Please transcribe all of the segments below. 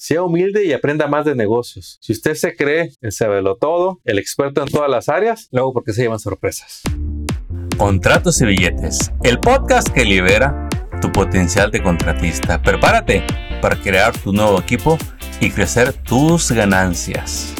Sea humilde y aprenda más de negocios. Si usted se cree el sabelo todo, el experto en todas las áreas, luego porque se llevan sorpresas. Contratos y billetes, el podcast que libera tu potencial de contratista. Prepárate para crear tu nuevo equipo y crecer tus ganancias.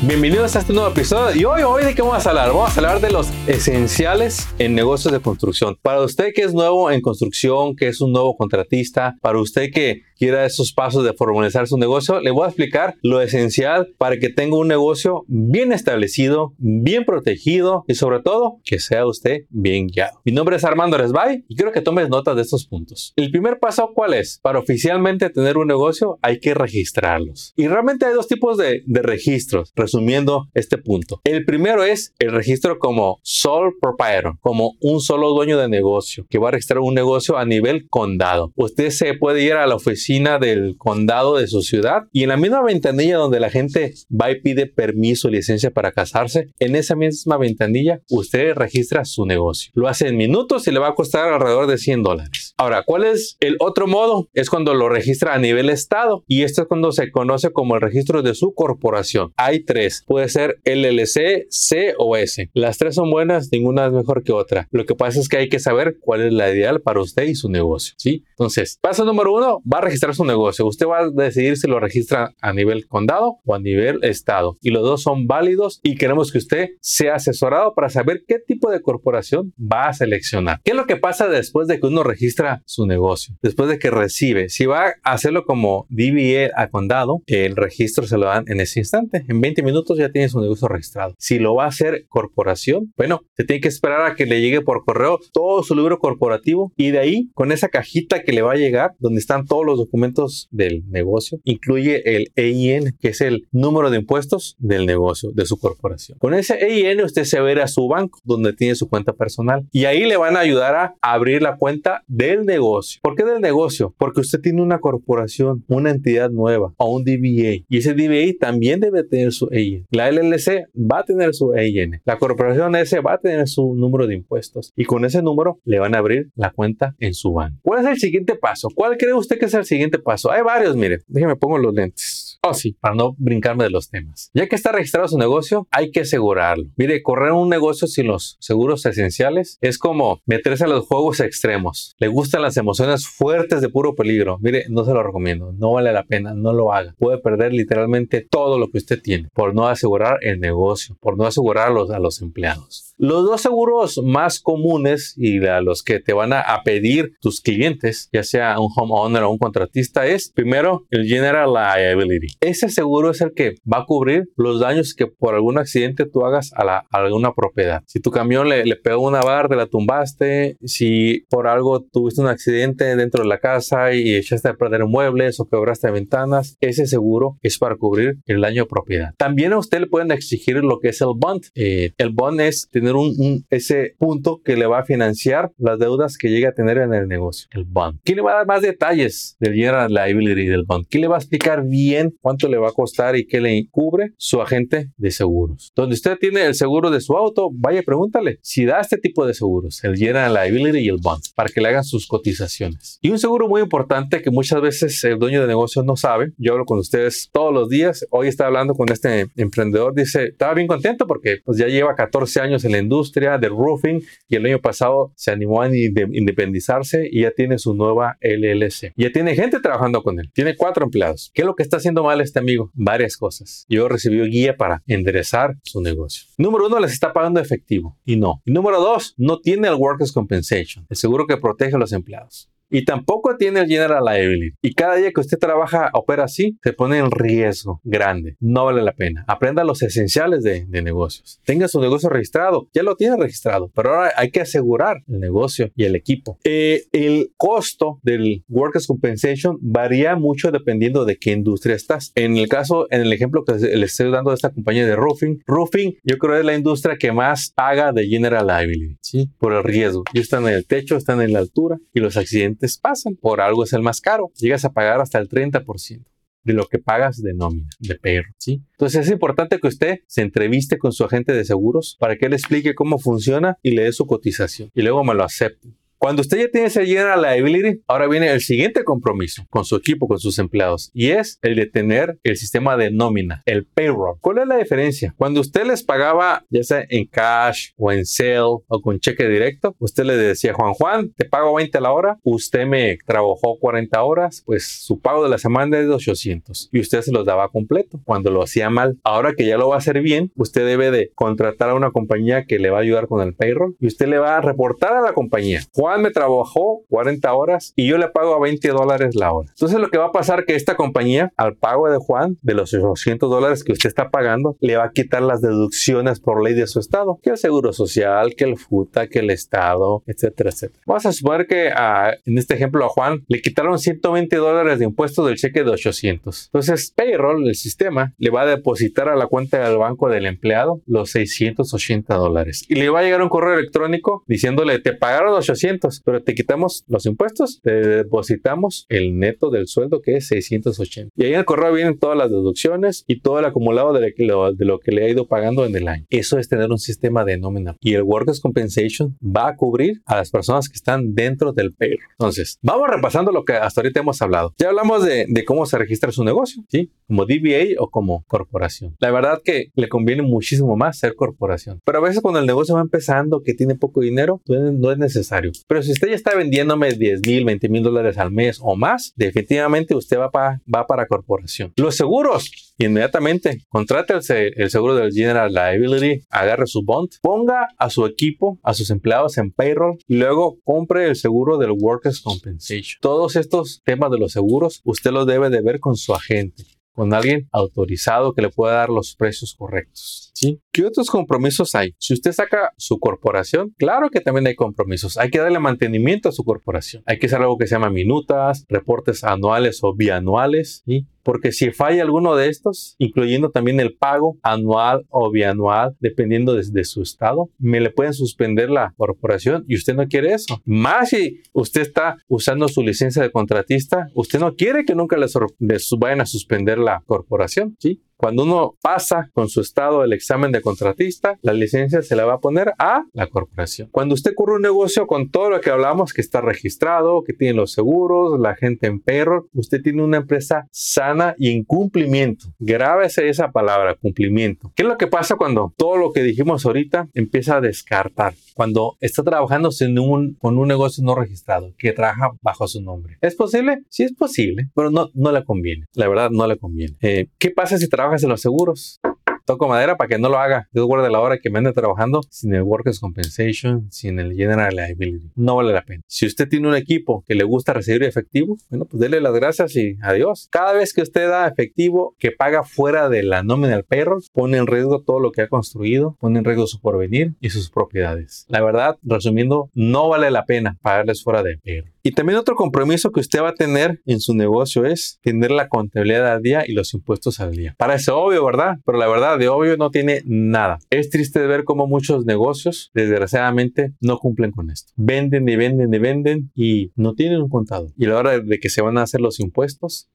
Bienvenidos a este nuevo episodio y hoy, hoy de qué vamos a hablar? Vamos a hablar de los esenciales en negocios de construcción. Para usted que es nuevo en construcción, que es un nuevo contratista, para usted que quiera esos pasos de formalizar su negocio, le voy a explicar lo esencial para que tenga un negocio bien establecido, bien protegido y sobre todo que sea usted bien guiado. Mi nombre es Armando Resbay y quiero que tomes nota de estos puntos. El primer paso, ¿cuál es? Para oficialmente tener un negocio hay que registrarlos. Y realmente hay dos tipos de, de registros, resumiendo este punto. El primero es el registro como sole proprietor, como un solo dueño de negocio, que va a registrar un negocio a nivel condado. Usted se puede ir a la oficina del condado de su ciudad y en la misma ventanilla donde la gente va y pide permiso, licencia para casarse, en esa misma ventanilla usted registra su negocio. Lo hace en minutos y le va a costar alrededor de 100 dólares. Ahora, ¿cuál es el otro modo? Es cuando lo registra a nivel estado y esto es cuando se conoce como el registro de su corporación. Hay tres, puede ser LLC, C o S. Las tres son buenas, ninguna es mejor que otra. Lo que pasa es que hay que saber cuál es la ideal para usted y su negocio, ¿sí? Entonces, paso número uno, va a registrar su negocio. Usted va a decidir si lo registra a nivel condado o a nivel estado. Y los dos son válidos y queremos que usted sea asesorado para saber qué tipo de corporación va a seleccionar. ¿Qué es lo que pasa después de que uno registra su negocio? Después de que recibe. Si va a hacerlo como DBA a condado, el registro se lo dan en ese instante. En 20 minutos ya tiene su negocio registrado. Si lo va a hacer corporación, bueno, se tiene que esperar a que le llegue por correo todo su libro corporativo y de ahí con esa cajita que le va a llegar donde están todos los documentos del negocio, incluye el EIN, que es el número de impuestos del negocio, de su corporación. Con ese EIN usted se va a su banco, donde tiene su cuenta personal, y ahí le van a ayudar a abrir la cuenta del negocio. ¿Por qué del negocio? Porque usted tiene una corporación, una entidad nueva o un DBA, y ese DBA también debe tener su EIN. La LLC va a tener su EIN. La corporación S va a tener su número de impuestos, y con ese número le van a abrir la cuenta en su banco. ¿Cuál es el siguiente paso? ¿Cuál cree usted que es el siguiente paso. Hay varios, mire, déjeme pongo los lentes. Oh, sí, para no brincarme de los temas. Ya que está registrado su negocio, hay que asegurarlo. Mire, correr un negocio sin los seguros esenciales es como meterse a los juegos extremos. Le gustan las emociones fuertes de puro peligro. Mire, no se lo recomiendo. No vale la pena, no lo haga. Puede perder literalmente todo lo que usted tiene por no asegurar el negocio, por no asegurar a los empleados. Los dos seguros más comunes y a los que te van a, pedir tus clientes, ya sea un homeowner o un contratista, es primero el General Liability. Ese seguro es el que va a cubrir los daños que por algún accidente tú hagas a, la, alguna propiedad. Si tu camión le, le pegó una barra, la tumbaste, si por algo tuviste un accidente dentro de la casa y echaste a perder muebles o quebraste ventanas, ese seguro es para cubrir el daño a propiedad. También a usted le pueden exigir lo que es el bond. Eh, el bond es tener un, ese punto que le va a financiar las deudas que llegue a tener en el negocio, el bond. ¿Quién le va a dar más detalles del general liability del bond? ¿Quién le va a explicar bien cuánto le va a costar y qué le cubre su agente de seguros? Donde usted tiene el seguro de su auto, vaya pregúntale si da este tipo de seguros, el general liability y el bond, para que le hagan sus cotizaciones. Y un seguro muy importante que muchas veces el dueño de negocio no sabe, yo hablo con ustedes todos los días, hoy está hablando con este emprendedor, dice, estaba bien contento porque pues ya lleva 14 años en la industria del roofing y el año pasado se animó a independizarse y ya tiene su nueva LLC. Ya tiene gente trabajando con él. Tiene cuatro empleados. ¿Qué es lo que está haciendo mal este amigo? Varias cosas. Yo recibí guía para enderezar su negocio. Número uno, les está pagando efectivo y no. Número dos, no tiene el Workers' Compensation, el seguro que protege a los empleados y tampoco tiene el General Liability. Y cada día que usted trabaja, opera así, se pone en riesgo grande. No vale la pena. Aprenda los esenciales de, negocios. Tenga su negocio registrado. Ya lo tiene registrado, pero ahora hay que asegurar el negocio y el equipo. Eh, el costo del Workers' Compensation varía mucho dependiendo de qué industria estás. En el caso, en el ejemplo que les estoy dando de esta compañía de roofing, roofing yo creo es la industria que más paga de General Liability, ¿sí? Por el riesgo. Y están en el techo, están en la altura y los accidentes pasan. Por algo es el más caro. Llegas a pagar hasta el 30% de lo que pagas de nómina, de perro, ¿sí? Entonces es importante que usted se entreviste con su agente de seguros para que él explique cómo funciona y le dé su cotización y luego me lo acepte. Cuando usted ya tiene ese general liability, ahora viene el siguiente compromiso con su equipo, con sus empleados, y es el de tener el sistema de nómina, el payroll. ¿Cuál es la diferencia? Cuando usted les pagaba, ya sea en cash o en sale o con cheque directo, usted le decía, Juan Juan, te pago 20 a la hora, usted me trabajó 40 horas, pues su pago de la semana es de 800 y usted se los daba completo cuando lo hacía mal. Ahora que ya lo va a hacer bien, usted debe de contratar a una compañía que le va a ayudar con el payroll y usted le va a reportar a la compañía. Juan me trabajó 40 horas y yo le pago a 20 dólares la hora. Entonces lo que va a pasar que esta compañía, al pago de Juan, de los 800 dólares que usted está pagando, le va a quitar las deducciones por ley de su estado, que el seguro social, que el FUTA, que el estado, etcétera, etcétera. Vamos a suponer que a, en este ejemplo a Juan le quitaron 120 dólares de impuestos del cheque de 800. Entonces, payroll, el sistema, le va a depositar a la cuenta del banco del empleado los 680 dólares y le va a llegar un correo electrónico diciéndole te pagaron 800, pero te quitamos los impuestos, te depositamos el neto del sueldo que es 680. Y ahí en el correo vienen todas las deducciones y todo el acumulado de lo, de lo que le ha ido pagando en el año. Eso es tener un sistema de nómina. Y el Workers Compensation va a cubrir a las personas que están dentro del payroll. Entonces, vamos repasando lo que hasta ahorita hemos hablado. Ya hablamos de, de cómo se registra su negocio, ¿sí? Como DBA o como corporación. La verdad que le conviene muchísimo más ser corporación. Pero a veces cuando el negocio va empezando, que tiene poco dinero, pues, no es necesario. Pero si usted ya está vendiéndome 10 mil, 20 mil dólares al mes o más, definitivamente usted va, para va para corporación. Los seguros, inmediatamente contrate el, seguro del General Liability, agarre su bond, ponga a su equipo, a sus empleados en payroll y luego compre el seguro del Workers Compensation. Todos estos temas de los seguros usted los debe de ver con su agente con alguien autorizado que le pueda dar los precios correctos. ¿sí? ¿Qué otros compromisos hay? Si usted saca su corporación, claro que también hay compromisos. Hay que darle mantenimiento a su corporación. Hay que hacer algo que se llama minutas, reportes anuales o bianuales. ¿sí? Porque si falla alguno de estos, incluyendo también el pago anual o bianual, dependiendo de, su estado, me le pueden suspender la corporación y usted no quiere eso. Más si usted está usando su licencia de contratista, usted no quiere que nunca le, le vayan a suspender la corporación, ¿sí? Cuando uno pasa con su estado el examen de contratista, la licencia se la va a poner a la corporación. Cuando usted corre un negocio con todo lo que hablamos, que está registrado, que tiene los seguros, la gente en perro, usted tiene una empresa sana y en cumplimiento. Grábese esa palabra, cumplimiento. ¿Qué es lo que pasa cuando todo lo que dijimos ahorita empieza a descartar? Cuando está trabajando un, con un negocio no registrado, que trabaja bajo su nombre. ¿Es posible? Sí es posible, pero no, no le conviene. La verdad, no le conviene. Eh, ¿Qué pasa si trabaja en los seguros toco madera para que no lo haga. Dios guarde la hora que me ande trabajando sin el Workers Compensation, sin el General Liability. No vale la pena. Si usted tiene un equipo que le gusta recibir efectivo, bueno, pues dele las gracias y adiós. Cada vez que usted da efectivo que paga fuera de la nómina del payroll, pone en riesgo todo lo que ha construido, pone en riesgo su porvenir y sus propiedades. La verdad, resumiendo, no vale la pena pagarles fuera de payroll. Y también otro compromiso que usted va a tener en su negocio es tener la contabilidad al día y los impuestos al día. Parece obvio, ¿verdad? Pero la verdad, de obvio no tiene nada. Es triste ver cómo muchos negocios, desgraciadamente, no cumplen con esto. Venden y venden y venden y no tienen un contado. Y a la hora de que se van a hacer los impuestos,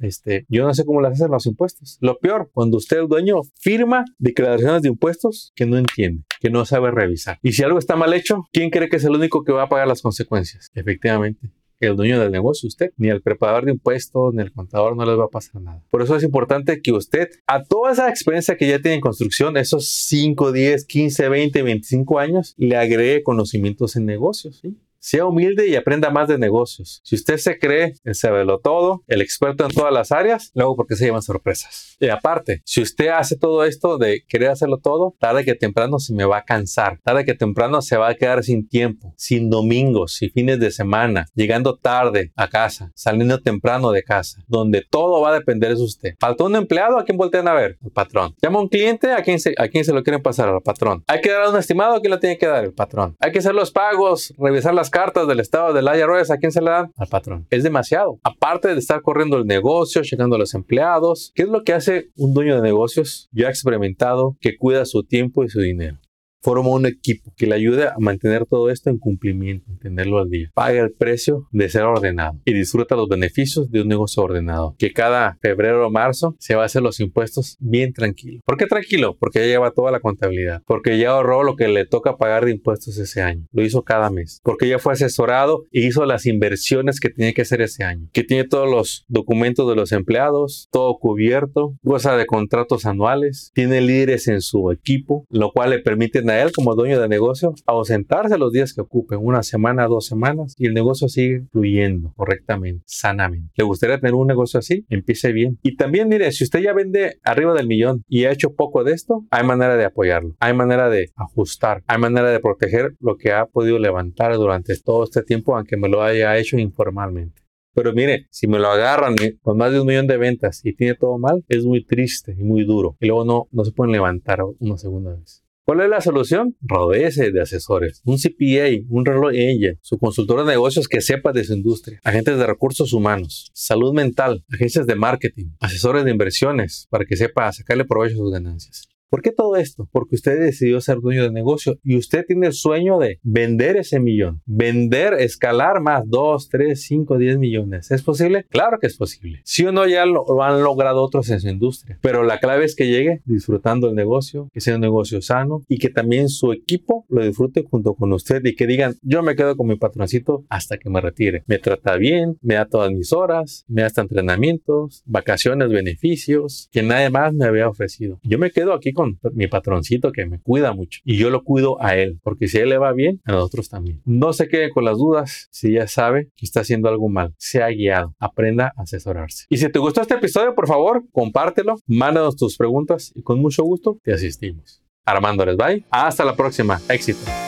este, yo no sé cómo las hacen los impuestos. Lo peor, cuando usted, el dueño, firma declaraciones de impuestos que no entiende, que no sabe revisar. Y si algo está mal hecho, ¿quién cree que es el único que va a pagar las consecuencias? Efectivamente, el dueño del negocio, usted, ni el preparador de impuestos, ni el contador, no les va a pasar nada. Por eso es importante que usted, a toda esa experiencia que ya tiene en construcción, esos 5, 10, 15, 20, 25 años, le agregue conocimientos en negocios. ¿sí? Sea humilde y aprenda más de negocios. Si usted se cree el saberlo todo, el experto en todas las áreas, luego porque se llevan sorpresas. Y aparte, si usted hace todo esto de querer hacerlo todo, tarde que temprano se me va a cansar. Tarde que temprano se va a quedar sin tiempo, sin domingos, sin fines de semana, llegando tarde a casa, saliendo temprano de casa, donde todo va a depender de usted. ¿Faltó un empleado? ¿A quién voltean a ver? El patrón. ¿Llama un cliente? ¿A quién se, a se lo quieren pasar? Al patrón. ¿Hay que dar un estimado? ¿A quién lo tiene que dar? El patrón. ¿Hay que hacer los pagos? ¿Revisar las cartas del estado del IRS, ¿a quién se le dan? Al patrón. Es demasiado. Aparte de estar corriendo el negocio, llegando a los empleados, ¿qué es lo que hace un dueño de negocios? Yo he experimentado que cuida su tiempo y su dinero. Forma un equipo que le ayude a mantener todo esto en cumplimiento, tenerlo al día. Paga el precio de ser ordenado y disfruta los beneficios de un negocio ordenado. Que cada febrero o marzo se va a hacer los impuestos bien tranquilo. ¿Por qué tranquilo? Porque ya lleva toda la contabilidad. Porque ya ahorró lo que le toca pagar de impuestos ese año. Lo hizo cada mes. Porque ya fue asesorado y hizo las inversiones que tenía que hacer ese año. Que tiene todos los documentos de los empleados, todo cubierto, goza de contratos anuales, tiene líderes en su equipo, lo cual le permite a él como dueño de negocio ausentarse los días que ocupe, una semana, dos semanas, y el negocio sigue fluyendo correctamente, sanamente. ¿Le gustaría tener un negocio así? Empiece bien. Y también, mire, si usted ya vende arriba del millón y ha hecho poco de esto, hay manera de apoyarlo, hay manera de ajustar, hay manera de proteger lo que ha podido levantar durante todo este tiempo, aunque me lo haya hecho informalmente. Pero mire, si me lo agarran con más de un millón de ventas y tiene todo mal, es muy triste y muy duro. Y luego no, no se pueden levantar una segunda vez. ¿Cuál es la solución? Rodece de asesores, un CPA, un reloj ella, su consultor de negocios que sepa de su industria, agentes de recursos humanos, salud mental, agencias de marketing, asesores de inversiones para que sepa sacarle provecho a sus ganancias. ¿Por qué todo esto? Porque usted decidió ser dueño de negocio y usted tiene el sueño de vender ese millón, vender, escalar más 2, 3, 5, 10 millones. ¿Es posible? Claro que es posible. Si o no ya lo, han logrado otros en su industria, pero la clave es que llegue disfrutando el negocio, que sea un negocio sano y que también su equipo lo disfrute junto con usted y que digan, yo me quedo con mi patroncito hasta que me retire. Me trata bien, me da todas mis horas, me da hasta entrenamientos, vacaciones, beneficios que nadie más me había ofrecido. Yo me quedo aquí mi patroncito que me cuida mucho y yo lo cuido a él, porque si a él le va bien, a nosotros también. No se quede con las dudas si ya sabe que está haciendo algo mal. Sea guiado, aprenda a asesorarse. Y si te gustó este episodio, por favor, compártelo, mándanos tus preguntas y con mucho gusto te asistimos. Armando les bye. Hasta la próxima. Éxito.